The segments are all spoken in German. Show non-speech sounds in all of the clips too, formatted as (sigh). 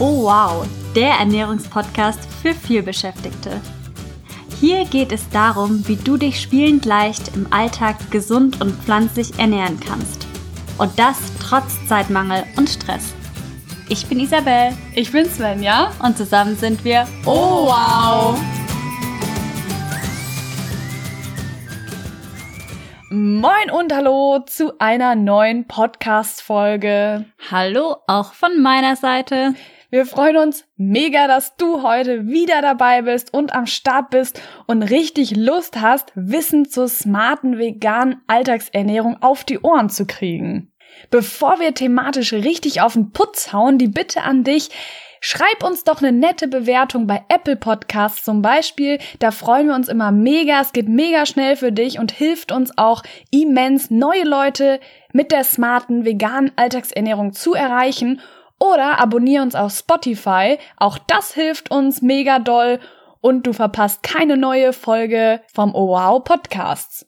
Oh wow, der Ernährungspodcast für vielbeschäftigte. Hier geht es darum, wie du dich spielend leicht im Alltag gesund und pflanzlich ernähren kannst. Und das trotz Zeitmangel und Stress. Ich bin Isabel. Ich bin Svenja. Und zusammen sind wir Oh wow! Moin und hallo zu einer neuen Podcast-Folge. Hallo auch von meiner Seite. Wir freuen uns mega, dass du heute wieder dabei bist und am Start bist und richtig Lust hast, Wissen zur smarten veganen Alltagsernährung auf die Ohren zu kriegen. Bevor wir thematisch richtig auf den Putz hauen, die Bitte an dich, Schreib uns doch eine nette Bewertung bei Apple Podcasts zum Beispiel. Da freuen wir uns immer mega. Es geht mega schnell für dich und hilft uns auch immens, neue Leute mit der smarten veganen Alltagsernährung zu erreichen. Oder abonniere uns auf Spotify. Auch das hilft uns mega doll. Und du verpasst keine neue Folge vom Oh Podcasts.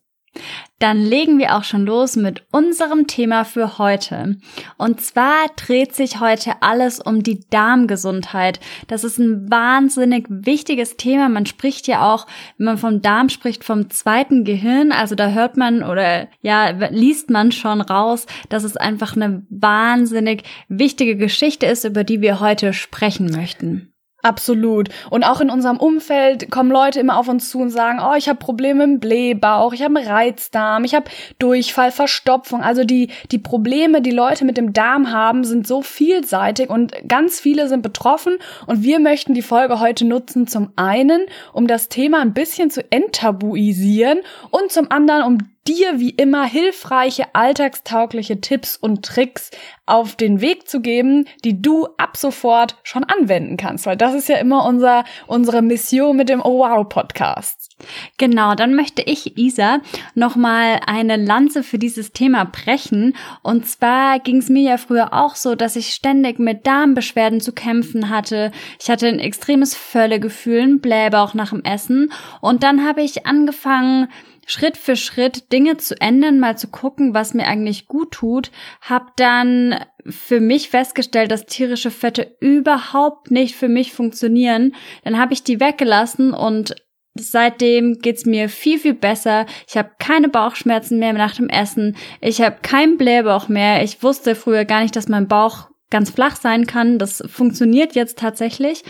Dann legen wir auch schon los mit unserem Thema für heute. Und zwar dreht sich heute alles um die Darmgesundheit. Das ist ein wahnsinnig wichtiges Thema. Man spricht ja auch, wenn man vom Darm spricht, vom zweiten Gehirn. Also da hört man oder ja, liest man schon raus, dass es einfach eine wahnsinnig wichtige Geschichte ist, über die wir heute sprechen möchten. Absolut. Und auch in unserem Umfeld kommen Leute immer auf uns zu und sagen, oh, ich habe Probleme im Blähbauch, ich habe einen Reizdarm, ich habe Durchfall, Verstopfung. Also die, die Probleme, die Leute mit dem Darm haben, sind so vielseitig und ganz viele sind betroffen. Und wir möchten die Folge heute nutzen, zum einen, um das Thema ein bisschen zu enttabuisieren und zum anderen, um dir wie immer hilfreiche, alltagstaugliche Tipps und Tricks auf den Weg zu geben, die du ab sofort schon anwenden kannst, weil das ist ja immer unser, unsere Mission mit dem Oh Wow Podcast. Genau, dann möchte ich, Isa, nochmal eine Lanze für dieses Thema brechen. Und zwar ging es mir ja früher auch so, dass ich ständig mit Darmbeschwerden zu kämpfen hatte. Ich hatte ein extremes Völlegefühl, ein Blähbauch nach dem Essen. Und dann habe ich angefangen, Schritt für Schritt Dinge zu ändern, mal zu gucken, was mir eigentlich gut tut, habe dann für mich festgestellt, dass tierische Fette überhaupt nicht für mich funktionieren. Dann habe ich die weggelassen und Seitdem geht's mir viel, viel besser. Ich habe keine Bauchschmerzen mehr nach dem Essen. Ich habe keinen Blähbauch mehr. Ich wusste früher gar nicht, dass mein Bauch ganz flach sein kann. Das funktioniert jetzt tatsächlich.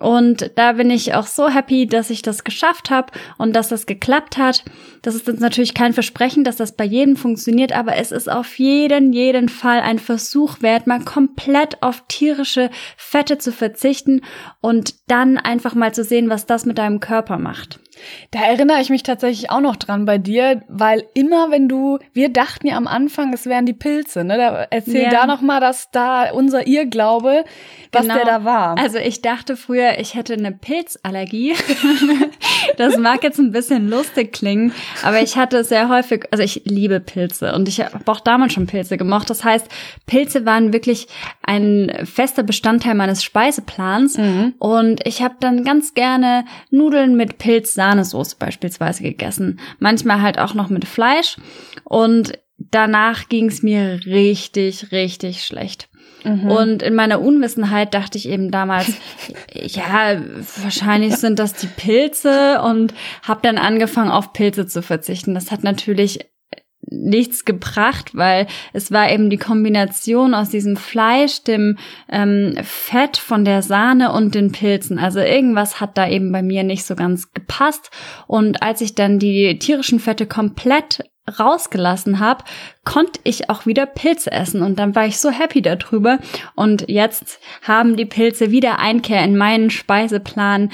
Und da bin ich auch so happy, dass ich das geschafft habe und dass das geklappt hat. Das ist jetzt natürlich kein Versprechen, dass das bei jedem funktioniert, aber es ist auf jeden, jeden Fall ein Versuch wert, mal komplett auf tierische Fette zu verzichten und dann einfach mal zu sehen, was das mit deinem Körper macht. Da erinnere ich mich tatsächlich auch noch dran bei dir, weil immer wenn du, wir dachten ja am Anfang, es wären die Pilze, ne? Da, erzähl ja. da noch mal, dass da unser Irrglaube, was genau. der da war. Also ich dachte früher, ich hätte eine Pilzallergie. (laughs) das mag jetzt ein bisschen lustig klingen, aber ich hatte sehr häufig, also ich liebe Pilze und ich habe auch damals schon Pilze gemocht. Das heißt, Pilze waren wirklich ein fester Bestandteil meines Speiseplans mhm. und ich habe dann ganz gerne Nudeln mit Pilzsamen Sahnesoße beispielsweise gegessen. Manchmal halt auch noch mit Fleisch. Und danach ging es mir richtig, richtig schlecht. Mhm. Und in meiner Unwissenheit dachte ich eben damals, (laughs) ja, wahrscheinlich sind das die Pilze und habe dann angefangen, auf Pilze zu verzichten. Das hat natürlich nichts gebracht, weil es war eben die Kombination aus diesem Fleisch, dem ähm, Fett von der Sahne und den Pilzen. Also irgendwas hat da eben bei mir nicht so ganz gepasst. Und als ich dann die tierischen Fette komplett rausgelassen habe, konnte ich auch wieder Pilze essen. Und dann war ich so happy darüber. Und jetzt haben die Pilze wieder Einkehr in meinen Speiseplan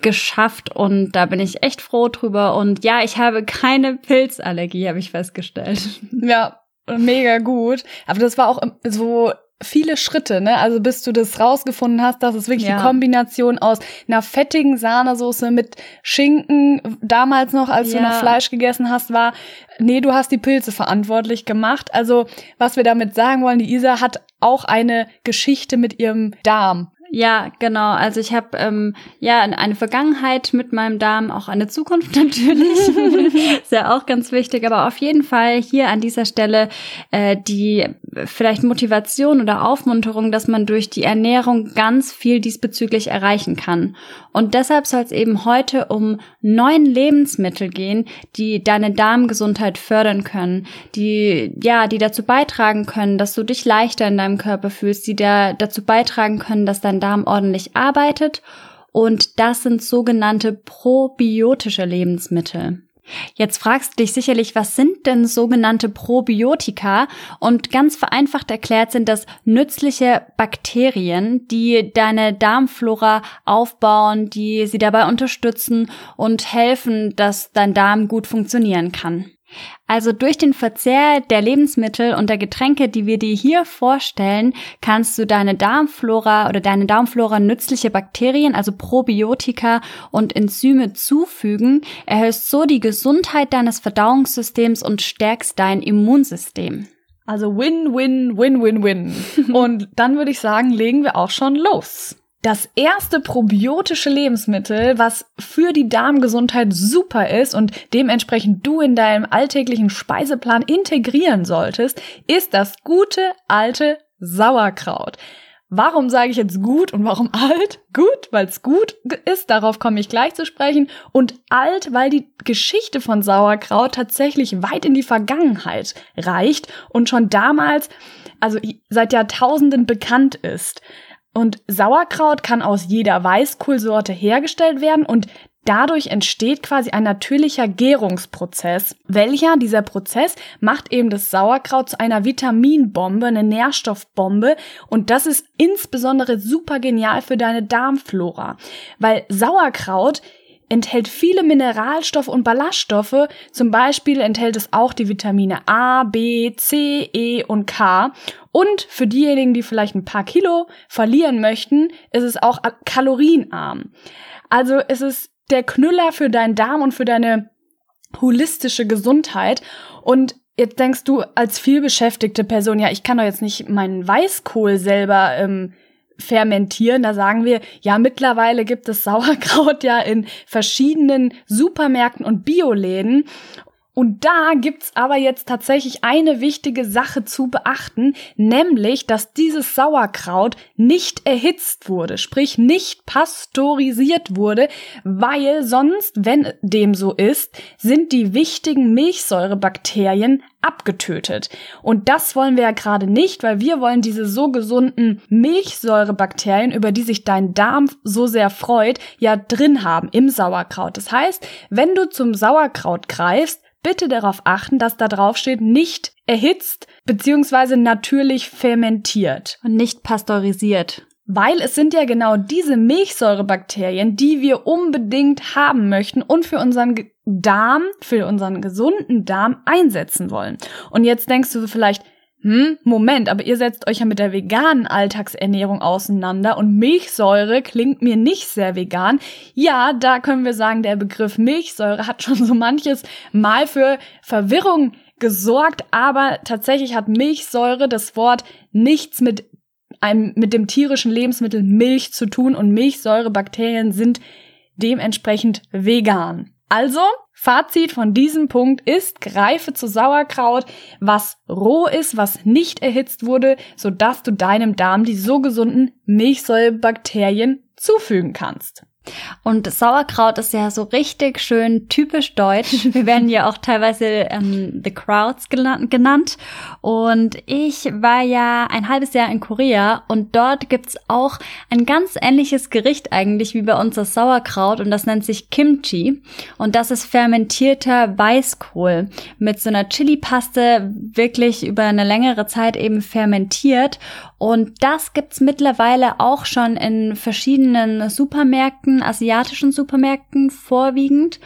geschafft. Und da bin ich echt froh drüber. Und ja, ich habe keine Pilzallergie, habe ich festgestellt. Ja, mega gut, aber das war auch so viele Schritte, ne? Also bis du das rausgefunden hast, dass es wirklich ja. die Kombination aus einer fettigen Sahnesoße mit Schinken, damals noch, als ja. du noch Fleisch gegessen hast, war, nee, du hast die Pilze verantwortlich gemacht. Also, was wir damit sagen wollen, die Isa hat auch eine Geschichte mit ihrem Darm. Ja, genau. Also ich habe ähm, ja eine Vergangenheit mit meinem Darm, auch eine Zukunft (laughs) natürlich. ist ja auch ganz wichtig. Aber auf jeden Fall hier an dieser Stelle äh, die vielleicht Motivation oder Aufmunterung, dass man durch die Ernährung ganz viel diesbezüglich erreichen kann. Und deshalb soll es eben heute um neun Lebensmittel gehen, die deine Darmgesundheit fördern können, die ja, die dazu beitragen können, dass du dich leichter in deinem Körper fühlst, die da dazu beitragen können, dass dein Darm ordentlich arbeitet. Und das sind sogenannte probiotische Lebensmittel. Jetzt fragst du dich sicherlich, was sind denn sogenannte Probiotika? Und ganz vereinfacht erklärt sind das nützliche Bakterien, die deine Darmflora aufbauen, die sie dabei unterstützen und helfen, dass dein Darm gut funktionieren kann. Also durch den Verzehr der Lebensmittel und der Getränke, die wir dir hier vorstellen, kannst du deine Darmflora oder deine Darmflora nützliche Bakterien, also Probiotika und Enzyme zufügen, erhöhst so die Gesundheit deines Verdauungssystems und stärkst dein Immunsystem. Also win, win, win, win, win. (laughs) und dann würde ich sagen, legen wir auch schon los. Das erste probiotische Lebensmittel, was für die Darmgesundheit super ist und dementsprechend du in deinem alltäglichen Speiseplan integrieren solltest, ist das gute alte Sauerkraut. Warum sage ich jetzt gut und warum (laughs) alt? Gut, weil es gut ist, darauf komme ich gleich zu sprechen. Und alt, weil die Geschichte von Sauerkraut tatsächlich weit in die Vergangenheit reicht und schon damals, also seit Jahrtausenden bekannt ist. Und Sauerkraut kann aus jeder Weißkohlsorte hergestellt werden und Dadurch entsteht quasi ein natürlicher Gärungsprozess. Welcher dieser Prozess macht eben das Sauerkraut zu einer Vitaminbombe, eine Nährstoffbombe. Und das ist insbesondere super genial für deine Darmflora. Weil Sauerkraut enthält viele Mineralstoffe und Ballaststoffe. Zum Beispiel enthält es auch die Vitamine A, B, C, E und K. Und für diejenigen, die vielleicht ein paar Kilo verlieren möchten, ist es auch kalorienarm. Also es ist der Knüller für deinen Darm und für deine holistische Gesundheit. Und jetzt denkst du als vielbeschäftigte Person, ja, ich kann doch jetzt nicht meinen Weißkohl selber ähm, fermentieren. Da sagen wir, ja, mittlerweile gibt es Sauerkraut (laughs) ja in verschiedenen Supermärkten und Bioläden. Und da gibt's aber jetzt tatsächlich eine wichtige Sache zu beachten, nämlich, dass dieses Sauerkraut nicht erhitzt wurde, sprich nicht pasteurisiert wurde, weil sonst, wenn dem so ist, sind die wichtigen Milchsäurebakterien abgetötet. Und das wollen wir ja gerade nicht, weil wir wollen diese so gesunden Milchsäurebakterien, über die sich dein Darm so sehr freut, ja drin haben im Sauerkraut. Das heißt, wenn du zum Sauerkraut greifst, bitte darauf achten, dass da drauf steht, nicht erhitzt beziehungsweise natürlich fermentiert. Und nicht pasteurisiert. Weil es sind ja genau diese Milchsäurebakterien, die wir unbedingt haben möchten und für unseren Darm, für unseren gesunden Darm einsetzen wollen. Und jetzt denkst du vielleicht, hm, Moment, aber ihr setzt euch ja mit der veganen Alltagsernährung auseinander und Milchsäure klingt mir nicht sehr vegan. Ja, da können wir sagen, der Begriff Milchsäure hat schon so manches Mal für Verwirrung gesorgt, aber tatsächlich hat Milchsäure das Wort nichts mit einem, mit dem tierischen Lebensmittel Milch zu tun und Milchsäurebakterien sind dementsprechend vegan. Also, Fazit von diesem Punkt ist, greife zu Sauerkraut, was roh ist, was nicht erhitzt wurde, sodass du deinem Darm die so gesunden Milchsäurebakterien zufügen kannst. Und Sauerkraut ist ja so richtig schön typisch deutsch. Wir werden ja auch teilweise ähm, The Crowds genannt. Und ich war ja ein halbes Jahr in Korea und dort gibt's auch ein ganz ähnliches Gericht eigentlich wie bei uns das Sauerkraut und das nennt sich Kimchi. Und das ist fermentierter Weißkohl mit so einer Chili-Paste wirklich über eine längere Zeit eben fermentiert. Und das gibt's mittlerweile auch schon in verschiedenen Supermärkten, asiatischen Supermärkten vorwiegend.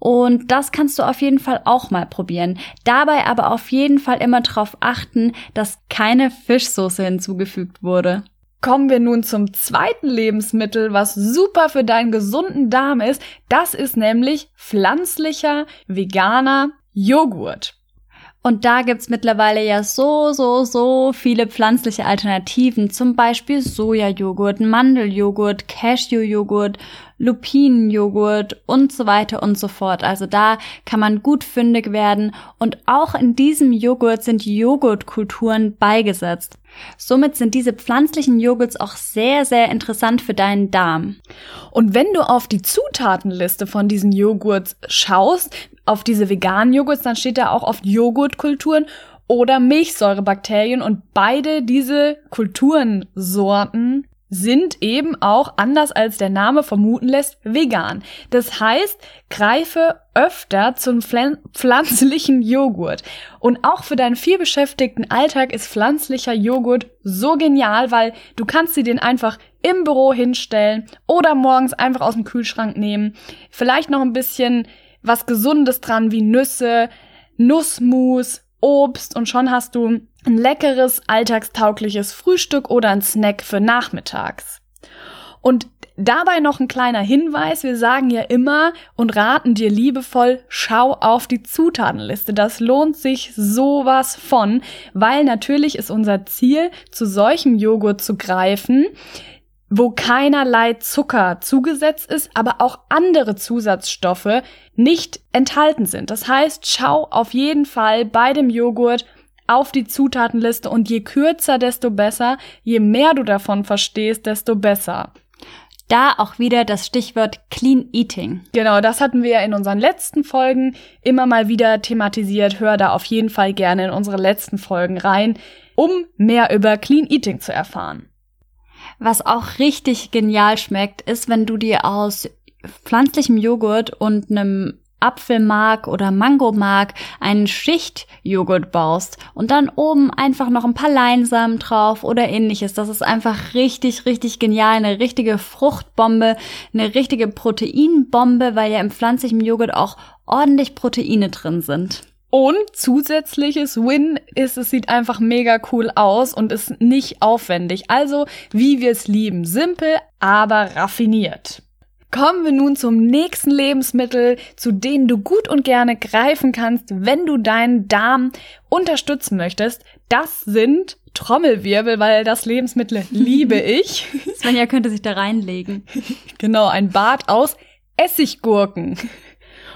Und das kannst du auf jeden Fall auch mal probieren. Dabei aber auf jeden Fall immer darauf achten, dass keine Fischsoße hinzugefügt wurde. Kommen wir nun zum zweiten Lebensmittel, was super für deinen gesunden Darm ist. Das ist nämlich pflanzlicher, veganer Joghurt. Und da gibt's mittlerweile ja so, so, so viele pflanzliche Alternativen, zum Beispiel Sojajoghurt, Mandeljoghurt, Cashewjoghurt, Lupinenjoghurt und so weiter und so fort. Also da kann man gut fündig werden und auch in diesem Joghurt sind Joghurtkulturen beigesetzt. Somit sind diese pflanzlichen Joghurts auch sehr, sehr interessant für deinen Darm. Und wenn du auf die Zutatenliste von diesen Joghurts schaust, auf diese veganen Joghurts, dann steht da auch oft Joghurtkulturen oder Milchsäurebakterien und beide diese Kulturensorten sind eben auch, anders als der Name vermuten lässt, vegan. Das heißt, greife öfter zum pflanzlichen Joghurt. Und auch für deinen vielbeschäftigten Alltag ist pflanzlicher Joghurt so genial, weil du kannst sie den einfach im Büro hinstellen oder morgens einfach aus dem Kühlschrank nehmen. Vielleicht noch ein bisschen was Gesundes dran wie Nüsse, Nussmus, Obst und schon hast du ein leckeres, alltagstaugliches Frühstück oder ein Snack für nachmittags. Und dabei noch ein kleiner Hinweis. Wir sagen ja immer und raten dir liebevoll, schau auf die Zutatenliste. Das lohnt sich sowas von, weil natürlich ist unser Ziel, zu solchem Joghurt zu greifen, wo keinerlei Zucker zugesetzt ist, aber auch andere Zusatzstoffe nicht enthalten sind. Das heißt, schau auf jeden Fall bei dem Joghurt auf die Zutatenliste und je kürzer, desto besser, je mehr du davon verstehst, desto besser. Da auch wieder das Stichwort Clean Eating. Genau, das hatten wir in unseren letzten Folgen immer mal wieder thematisiert. Hör da auf jeden Fall gerne in unsere letzten Folgen rein, um mehr über Clean Eating zu erfahren. Was auch richtig genial schmeckt, ist, wenn du dir aus pflanzlichem Joghurt und einem Apfelmark oder Mangomark einen Schichtjoghurt baust und dann oben einfach noch ein paar Leinsamen drauf oder ähnliches. Das ist einfach richtig, richtig genial. Eine richtige Fruchtbombe, eine richtige Proteinbombe, weil ja im pflanzlichen Joghurt auch ordentlich Proteine drin sind. Und zusätzliches Win ist, es sieht einfach mega cool aus und ist nicht aufwendig. Also, wie wir es lieben. Simpel, aber raffiniert. Kommen wir nun zum nächsten Lebensmittel, zu denen du gut und gerne greifen kannst, wenn du deinen Darm unterstützen möchtest. Das sind Trommelwirbel, weil das Lebensmittel liebe (laughs) ich. Svenja könnte sich da reinlegen. Genau, ein Bad aus Essiggurken.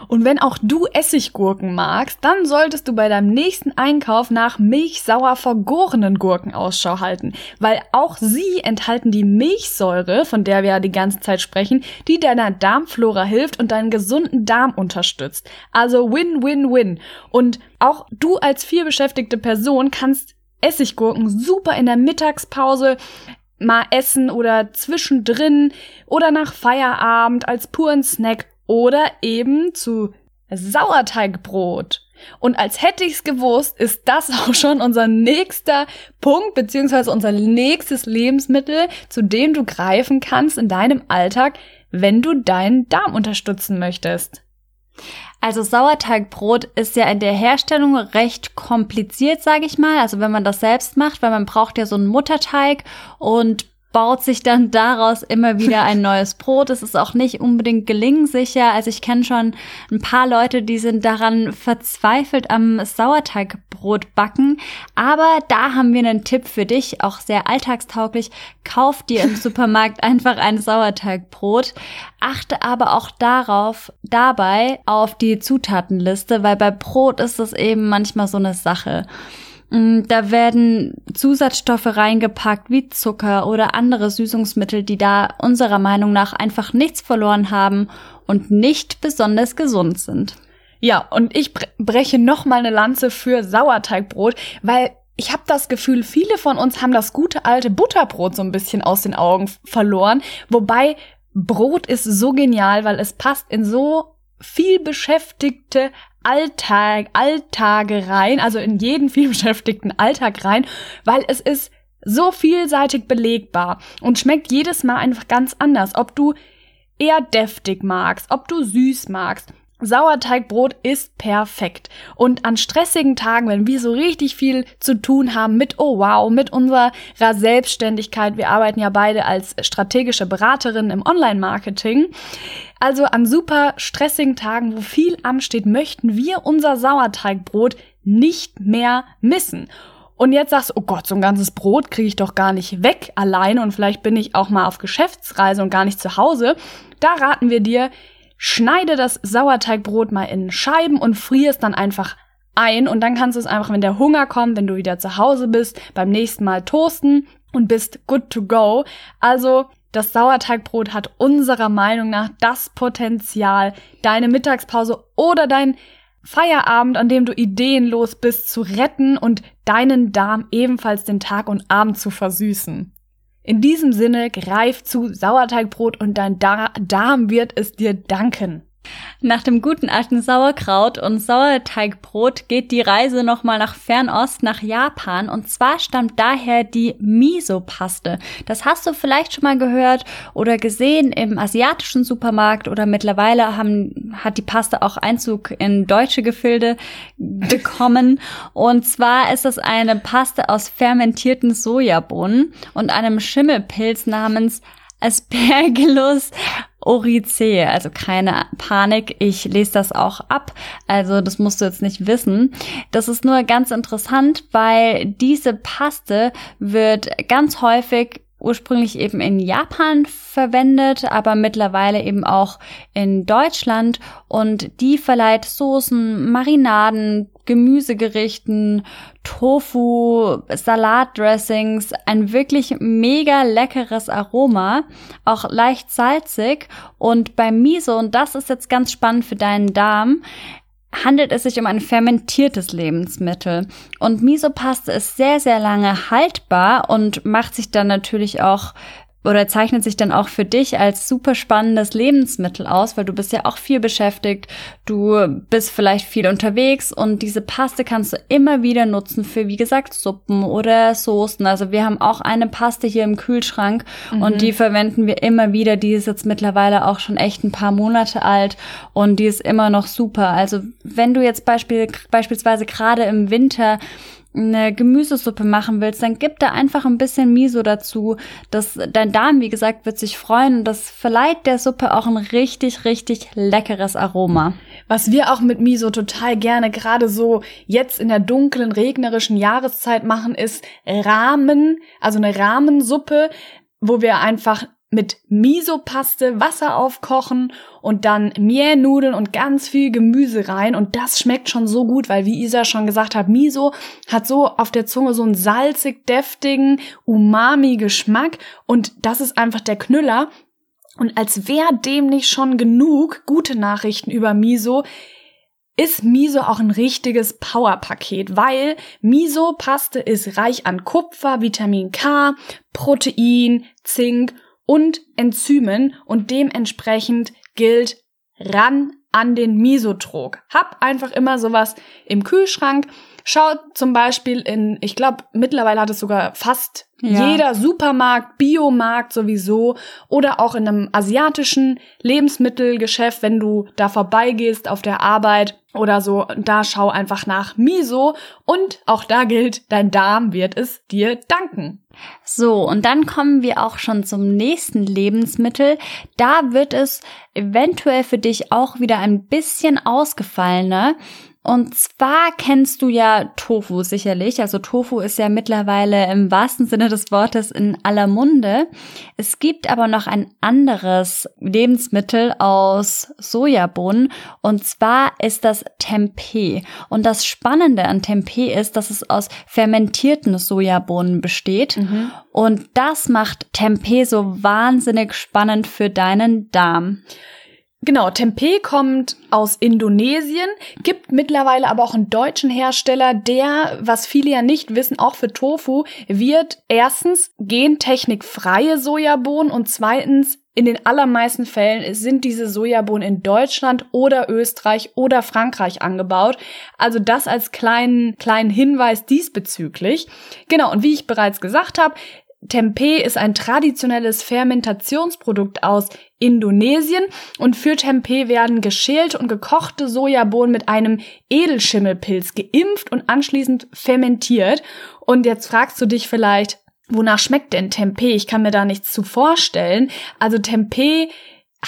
Und wenn auch du Essiggurken magst, dann solltest du bei deinem nächsten Einkauf nach milchsauer vergorenen Gurken Ausschau halten, weil auch sie enthalten die Milchsäure, von der wir ja die ganze Zeit sprechen, die deiner Darmflora hilft und deinen gesunden Darm unterstützt. Also win-win-win. Und auch du als vielbeschäftigte Person kannst Essiggurken super in der Mittagspause mal essen oder zwischendrin oder nach Feierabend als puren Snack oder eben zu Sauerteigbrot. Und als hätte ich's gewusst, ist das (laughs) auch schon unser nächster Punkt beziehungsweise unser nächstes Lebensmittel, zu dem du greifen kannst in deinem Alltag, wenn du deinen Darm unterstützen möchtest. Also Sauerteigbrot ist ja in der Herstellung recht kompliziert, sage ich mal. Also wenn man das selbst macht, weil man braucht ja so einen Mutterteig und baut sich dann daraus immer wieder ein (laughs) neues Brot. Es ist auch nicht unbedingt gelingsicher. Also ich kenne schon ein paar Leute, die sind daran verzweifelt am Sauerteigbrot backen. Aber da haben wir einen Tipp für dich, auch sehr alltagstauglich. Kauf dir im (laughs) Supermarkt einfach ein Sauerteigbrot. Achte aber auch darauf, dabei auf die Zutatenliste, weil bei Brot ist es eben manchmal so eine Sache. Mm, da werden Zusatzstoffe reingepackt wie Zucker oder andere Süßungsmittel, die da unserer Meinung nach einfach nichts verloren haben und nicht besonders gesund sind. Ja, und ich breche noch mal eine Lanze für Sauerteigbrot, weil ich habe das Gefühl, viele von uns haben das gute alte Butterbrot so ein bisschen aus den Augen verloren, wobei Brot ist so genial, weil es passt in so viel beschäftigte Alltag, Alltage rein, also in jeden (laughs) vielbeschäftigten Alltag rein, weil es ist so vielseitig belegbar und schmeckt jedes Mal einfach ganz anders, ob du eher deftig magst, ob du süß magst. Sauerteigbrot ist perfekt. Und an stressigen Tagen, wenn wir so richtig viel zu tun haben mit, oh wow, mit unserer Selbstständigkeit, wir arbeiten ja beide als strategische Beraterin im Online-Marketing, also an super stressigen Tagen, wo viel ansteht, möchten wir unser Sauerteigbrot nicht mehr missen. Und jetzt sagst du, oh Gott, so ein ganzes Brot kriege ich doch gar nicht weg alleine und vielleicht bin ich auch mal auf Geschäftsreise und gar nicht zu Hause. Da raten wir dir, schneide das Sauerteigbrot mal in Scheiben und frier es dann einfach ein und dann kannst du es einfach, wenn der Hunger kommt, wenn du wieder zu Hause bist, beim nächsten Mal toasten und bist good to go. Also das Sauerteigbrot hat unserer Meinung nach das Potenzial, deine Mittagspause oder dein Feierabend, an dem du ideenlos bist, zu retten und deinen Darm ebenfalls den Tag und Abend zu versüßen. In diesem Sinne, greif zu Sauerteigbrot und dein Darm wird es dir danken. Nach dem guten alten Sauerkraut und Sauerteigbrot geht die Reise nochmal nach Fernost, nach Japan. Und zwar stammt daher die Miso-Paste. Das hast du vielleicht schon mal gehört oder gesehen im asiatischen Supermarkt oder mittlerweile haben, hat die Paste auch Einzug in deutsche Gefilde bekommen. und zwar ist es eine Paste aus fermentierten Sojabohnen und einem Schimmelpilz namens Aspergillus Oricee, also keine Panik, ich lese das auch ab, also das musst du jetzt nicht wissen. Das ist nur ganz interessant, weil diese Paste wird ganz häufig ursprünglich eben in Japan verwendet, aber mittlerweile eben auch in Deutschland. Und die verleiht Soßen, Marinaden, Gemüsegerichten, Tofu, Salatdressings, ein wirklich mega leckeres Aroma, auch leicht salzig und beim Miso, und das ist jetzt ganz spannend für deinen Darm, handelt es sich um ein fermentiertes Lebensmittel. Und Misopaste ist sehr, sehr lange haltbar und macht sich dann natürlich auch oder zeichnet sich dann auch für dich als super spannendes Lebensmittel aus, weil du bist ja auch viel beschäftigt, du bist vielleicht viel unterwegs und diese Paste kannst du immer wieder nutzen für, wie gesagt, Suppen oder Soßen. Also wir haben auch eine Paste hier im Kühlschrank mhm. und die verwenden wir immer wieder. Die ist jetzt mittlerweile auch schon echt ein paar Monate alt und die ist immer noch super. Also wenn du jetzt Beispiel, beispielsweise gerade im Winter eine Gemüsesuppe machen willst, dann gib da einfach ein bisschen Miso dazu. Das, dein Darm, wie gesagt, wird sich freuen und das verleiht der Suppe auch ein richtig, richtig leckeres Aroma. Was wir auch mit Miso total gerne gerade so jetzt in der dunklen, regnerischen Jahreszeit machen, ist Rahmen, also eine Rahmensuppe, wo wir einfach mit Miso-Paste Wasser aufkochen und dann Meernudeln und ganz viel Gemüse rein. Und das schmeckt schon so gut, weil wie Isa schon gesagt hat, Miso hat so auf der Zunge so einen salzig, deftigen Umami-Geschmack. Und das ist einfach der Knüller. Und als wäre dem nicht schon genug gute Nachrichten über Miso, ist Miso auch ein richtiges Powerpaket, weil Miso-Paste ist reich an Kupfer, Vitamin K, Protein, Zink und Enzymen und dementsprechend gilt ran an den Misotrog. Hab einfach immer sowas im Kühlschrank. Schau zum Beispiel in, ich glaube, mittlerweile hat es sogar fast ja. jeder Supermarkt, Biomarkt sowieso oder auch in einem asiatischen Lebensmittelgeschäft, wenn du da vorbeigehst auf der Arbeit oder so, da schau einfach nach Miso und auch da gilt, dein Darm wird es dir danken. So, und dann kommen wir auch schon zum nächsten Lebensmittel. Da wird es eventuell für dich auch wieder ein bisschen ausgefallener. Und zwar kennst du ja Tofu sicherlich. Also Tofu ist ja mittlerweile im wahrsten Sinne des Wortes in aller Munde. Es gibt aber noch ein anderes Lebensmittel aus Sojabohnen und zwar ist das Tempeh. Und das Spannende an Tempeh ist, dass es aus fermentierten Sojabohnen besteht. Mhm. Und das macht Tempeh so wahnsinnig spannend für deinen Darm. Genau, Tempeh kommt aus Indonesien, gibt mittlerweile aber auch einen deutschen Hersteller, der, was viele ja nicht wissen, auch für Tofu, wird erstens gentechnikfreie Sojabohnen und zweitens in den allermeisten Fällen sind diese Sojabohnen in Deutschland oder Österreich oder Frankreich angebaut. Also das als kleinen, kleinen Hinweis diesbezüglich. Genau, und wie ich bereits gesagt habe, Tempeh ist ein traditionelles Fermentationsprodukt aus Indonesien und für Tempeh werden geschälte und gekochte Sojabohnen mit einem Edelschimmelpilz geimpft und anschließend fermentiert. Und jetzt fragst du dich vielleicht, wonach schmeckt denn Tempeh? Ich kann mir da nichts zu vorstellen. Also Tempeh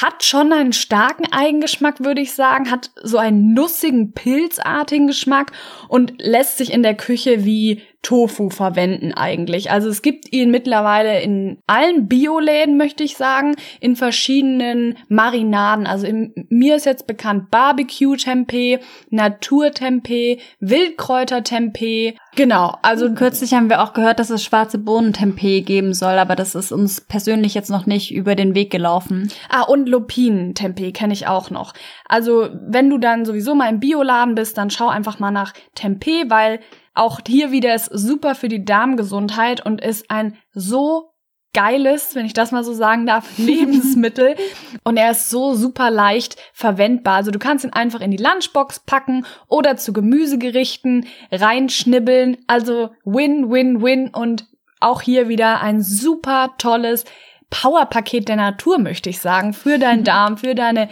hat schon einen starken Eigengeschmack, würde ich sagen, hat so einen nussigen, pilzartigen Geschmack und lässt sich in der Küche wie Tofu verwenden eigentlich. Also es gibt ihn mittlerweile in allen Bioläden, möchte ich sagen, in verschiedenen Marinaden. Also im, mir ist jetzt bekannt Barbecue-Tempeh, Natur-Tempeh, Wildkräuter-Tempeh. Genau, also kürzlich haben wir auch gehört, dass es schwarze Bohnentempeh geben soll, aber das ist uns persönlich jetzt noch nicht über den Weg gelaufen. Ah, und Lupinen-Tempeh kenne ich auch noch. Also, wenn du dann sowieso mal im Bioladen bist, dann schau einfach mal nach Tempeh, weil auch hier wieder ist super für die Darmgesundheit und ist ein so geiles, wenn ich das mal so sagen darf, (laughs) Lebensmittel. Und er ist so super leicht verwendbar. Also du kannst ihn einfach in die Lunchbox packen oder zu Gemüsegerichten reinschnibbeln. Also win, win, win. Und auch hier wieder ein super tolles Powerpaket der Natur, möchte ich sagen, für deinen (laughs) Darm, für deine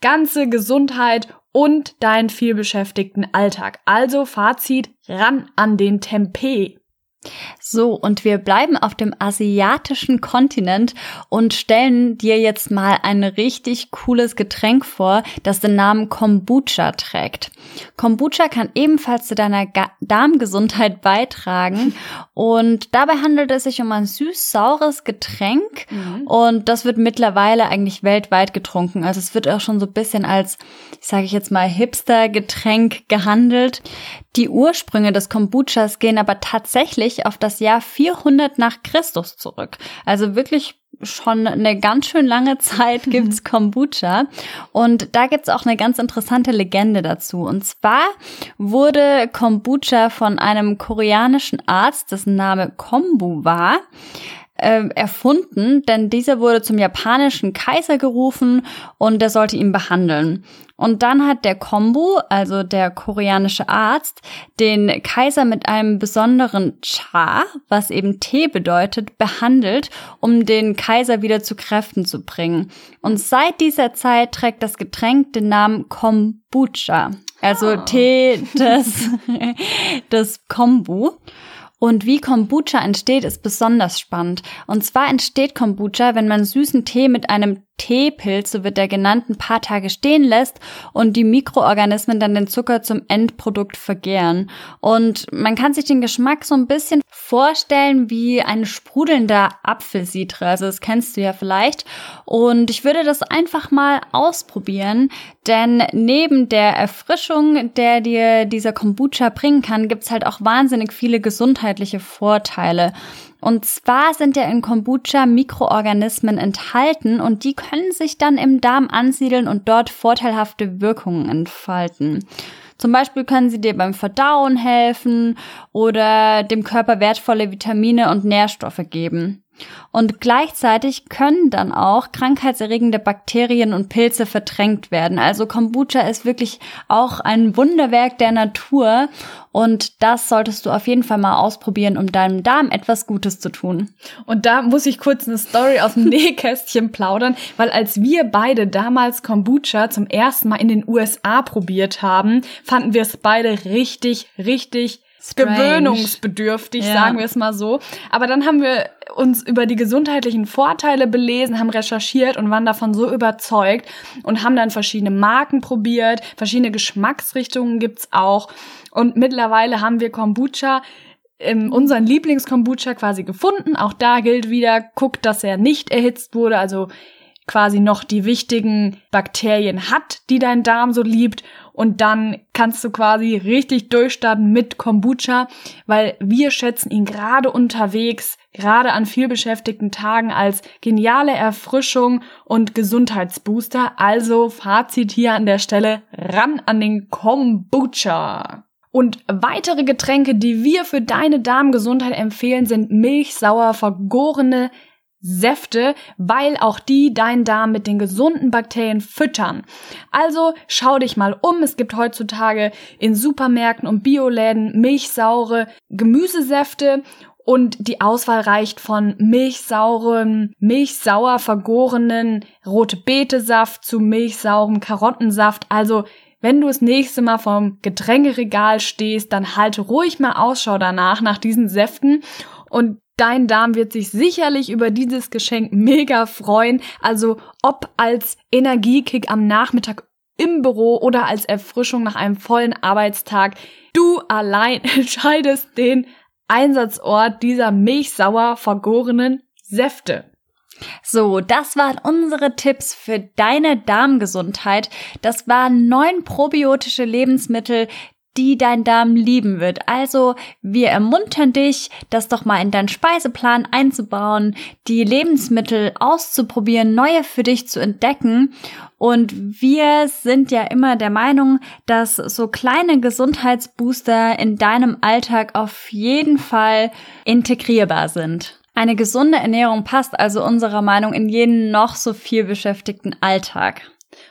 ganze Gesundheit und deinen vielbeschäftigten Alltag. Also Fazit, ran an den Tempeh. So, und wir bleiben auf dem asiatischen Kontinent und stellen dir jetzt mal ein richtig cooles Getränk vor, das den Namen Kombucha trägt. Kombucha kann ebenfalls zu deiner Ga Darmgesundheit (laughs) beitragen und dabei handelt es sich um ein süß-saures Getränk mhm. und das wird mittlerweile eigentlich weltweit getrunken. Also es wird auch schon so ein bisschen als, sage ich jetzt mal, Hipster-Getränk gehandelt. Die Ursprünge des Kombuchas gehen aber tatsächlich auf das Jahr 400 nach Christus zurück. Also wirklich schon eine ganz schön lange (laughs) Zeit gibt's (laughs) Kombucha. Und da gibt's auch eine ganz interessante Legende dazu. Und zwar wurde Kombucha von einem koreanischen Arzt, dessen Name Kombu war, äh, erfunden, denn dieser wurde zum japanischen Kaiser gerufen und der sollte ihn behandeln. Und dann hat der Kombu, also der koreanische Arzt, den Kaiser mit einem besonderen Cha, was eben Tee bedeutet, behandelt, um den Kaiser wieder zu Kräften zu bringen. Und seit dieser Zeit trägt das Getränk den Namen Kombucha, also oh. Tee des, (laughs) des Kombu. Und wie Kombucha entsteht, ist besonders spannend. Und zwar entsteht Kombucha, wenn man süßen Tee mit einem Teepilz, so wird der genannt, ein paar Tage stehen lässt und die Mikroorganismen dann den Zucker zum Endprodukt vergären. Und man kann sich den Geschmack so ein bisschen vorstellen wie ein sprudelnder Apfelsitre. Also das kennst du ja vielleicht. Und ich würde das einfach mal ausprobieren, denn neben der Erfrischung, der dir dieser Kombucha bringen kann, gibt's halt auch wahnsinnig viele gesundheitliche Vorteile. Und zwar sind ja in Kombucha Mikroorganismen enthalten und die können sich dann im Darm ansiedeln und dort vorteilhafte Wirkungen entfalten. Zum Beispiel können sie dir beim Verdauen helfen oder dem Körper wertvolle Vitamine und Nährstoffe geben. Und gleichzeitig können dann auch krankheitserregende Bakterien und Pilze verdrängt werden. Also Kombucha ist wirklich auch ein Wunderwerk der Natur und das solltest du auf jeden Fall mal ausprobieren, um deinem Darm etwas Gutes zu tun. Und da muss ich kurz eine Story aus dem (laughs) Nähkästchen plaudern, weil als wir beide damals Kombucha zum ersten Mal in den USA probiert haben, fanden wir es beide richtig, richtig Strange. gewöhnungsbedürftig, ja. sagen wir es mal so. Aber dann haben wir uns über die gesundheitlichen Vorteile belesen, haben recherchiert und waren davon so überzeugt und haben dann verschiedene Marken probiert, verschiedene Geschmacksrichtungen gibt's auch. Und mittlerweile haben wir Kombucha in unseren Lieblingskombucha quasi gefunden. Auch da gilt wieder, guckt, dass er nicht erhitzt wurde, also quasi noch die wichtigen Bakterien hat, die dein Darm so liebt und dann kannst du quasi richtig durchstarten mit Kombucha, weil wir schätzen ihn gerade unterwegs, gerade an vielbeschäftigten Tagen als geniale Erfrischung und Gesundheitsbooster. Also Fazit hier an der Stelle, ran an den Kombucha. Und weitere Getränke, die wir für deine Darmgesundheit empfehlen, sind milchsauer vergorene Säfte, weil auch die deinen Darm mit den gesunden Bakterien füttern. Also schau dich mal um. Es gibt heutzutage in Supermärkten und Bioläden milchsaure Gemüsesäfte und die Auswahl reicht von milchsauren, milchsauer vergorenen rote Betesaft zu milchsaurem Karottensaft. Also wenn du das nächste Mal vom Getränkeregal stehst, dann halte ruhig mal Ausschau danach, nach diesen Säften und Dein Darm wird sich sicherlich über dieses Geschenk mega freuen. Also ob als Energiekick am Nachmittag im Büro oder als Erfrischung nach einem vollen Arbeitstag. Du allein (laughs) entscheidest den Einsatzort dieser milchsauer vergorenen Säfte. So, das waren unsere Tipps für deine Darmgesundheit. Das waren neun probiotische Lebensmittel, die dein Darm lieben wird. Also wir ermuntern dich, das doch mal in deinen Speiseplan einzubauen, die Lebensmittel auszuprobieren, neue für dich zu entdecken. Und wir sind ja immer der Meinung, dass so kleine Gesundheitsbooster in deinem Alltag auf jeden Fall integrierbar sind. Eine gesunde Ernährung passt also unserer Meinung in jeden noch so viel beschäftigten Alltag.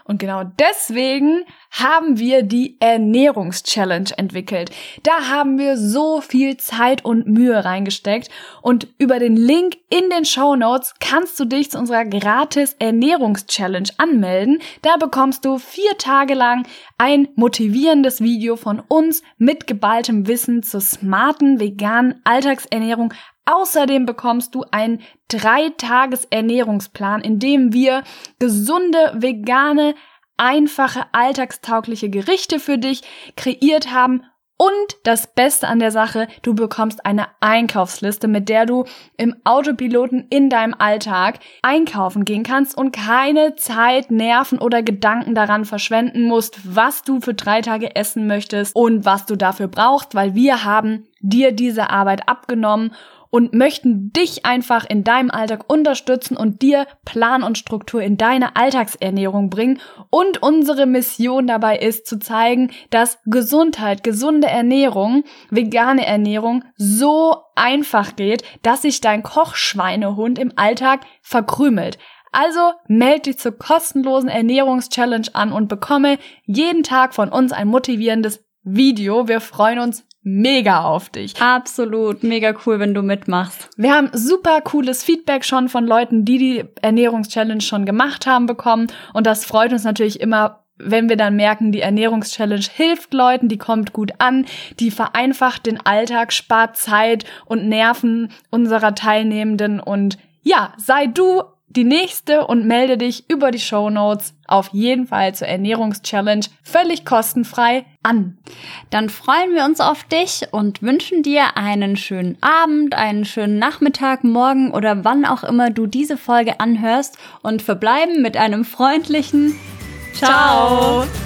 Und genau deswegen haben wir die Ernährungschallenge entwickelt. Da haben wir so viel Zeit und Mühe reingesteckt und über den Link in den Show Notes kannst du dich zu unserer gratis Ernährungschallenge anmelden. Da bekommst du vier Tage lang ein motivierendes Video von uns mit geballtem Wissen zur smarten veganen Alltagsernährung Außerdem bekommst du einen Dreitages-Ernährungsplan, in dem wir gesunde, vegane, einfache, alltagstaugliche Gerichte für dich kreiert haben. Und das Beste an der Sache, du bekommst eine Einkaufsliste, mit der du im Autopiloten in deinem Alltag einkaufen gehen kannst und keine Zeit, Nerven oder Gedanken daran verschwenden musst, was du für drei Tage essen möchtest und was du dafür brauchst, weil wir haben dir diese Arbeit abgenommen und möchten dich einfach in deinem Alltag unterstützen und dir Plan und Struktur in deine Alltagsernährung bringen. Und unsere Mission dabei ist zu zeigen, dass Gesundheit, gesunde Ernährung, vegane Ernährung so einfach geht, dass sich dein Kochschweinehund im Alltag verkrümelt. Also melde dich zur kostenlosen Ernährungschallenge an und bekomme jeden Tag von uns ein motivierendes Video. Wir freuen uns mega auf dich. Absolut, mega cool, wenn du mitmachst. Wir haben super cooles Feedback schon von Leuten, die die Ernährungschallenge schon gemacht haben, bekommen. Und das freut uns natürlich immer wenn wir dann merken, die Ernährungschallenge hilft Leuten, die kommt gut an, die vereinfacht den Alltag, spart Zeit und Nerven unserer Teilnehmenden und ja, sei du die nächste und melde dich über die Show Notes auf jeden Fall zur Ernährungschallenge völlig kostenfrei an. Dann freuen wir uns auf dich und wünschen dir einen schönen Abend, einen schönen Nachmittag, morgen oder wann auch immer du diese Folge anhörst und verbleiben mit einem freundlichen Ciao. Ciao.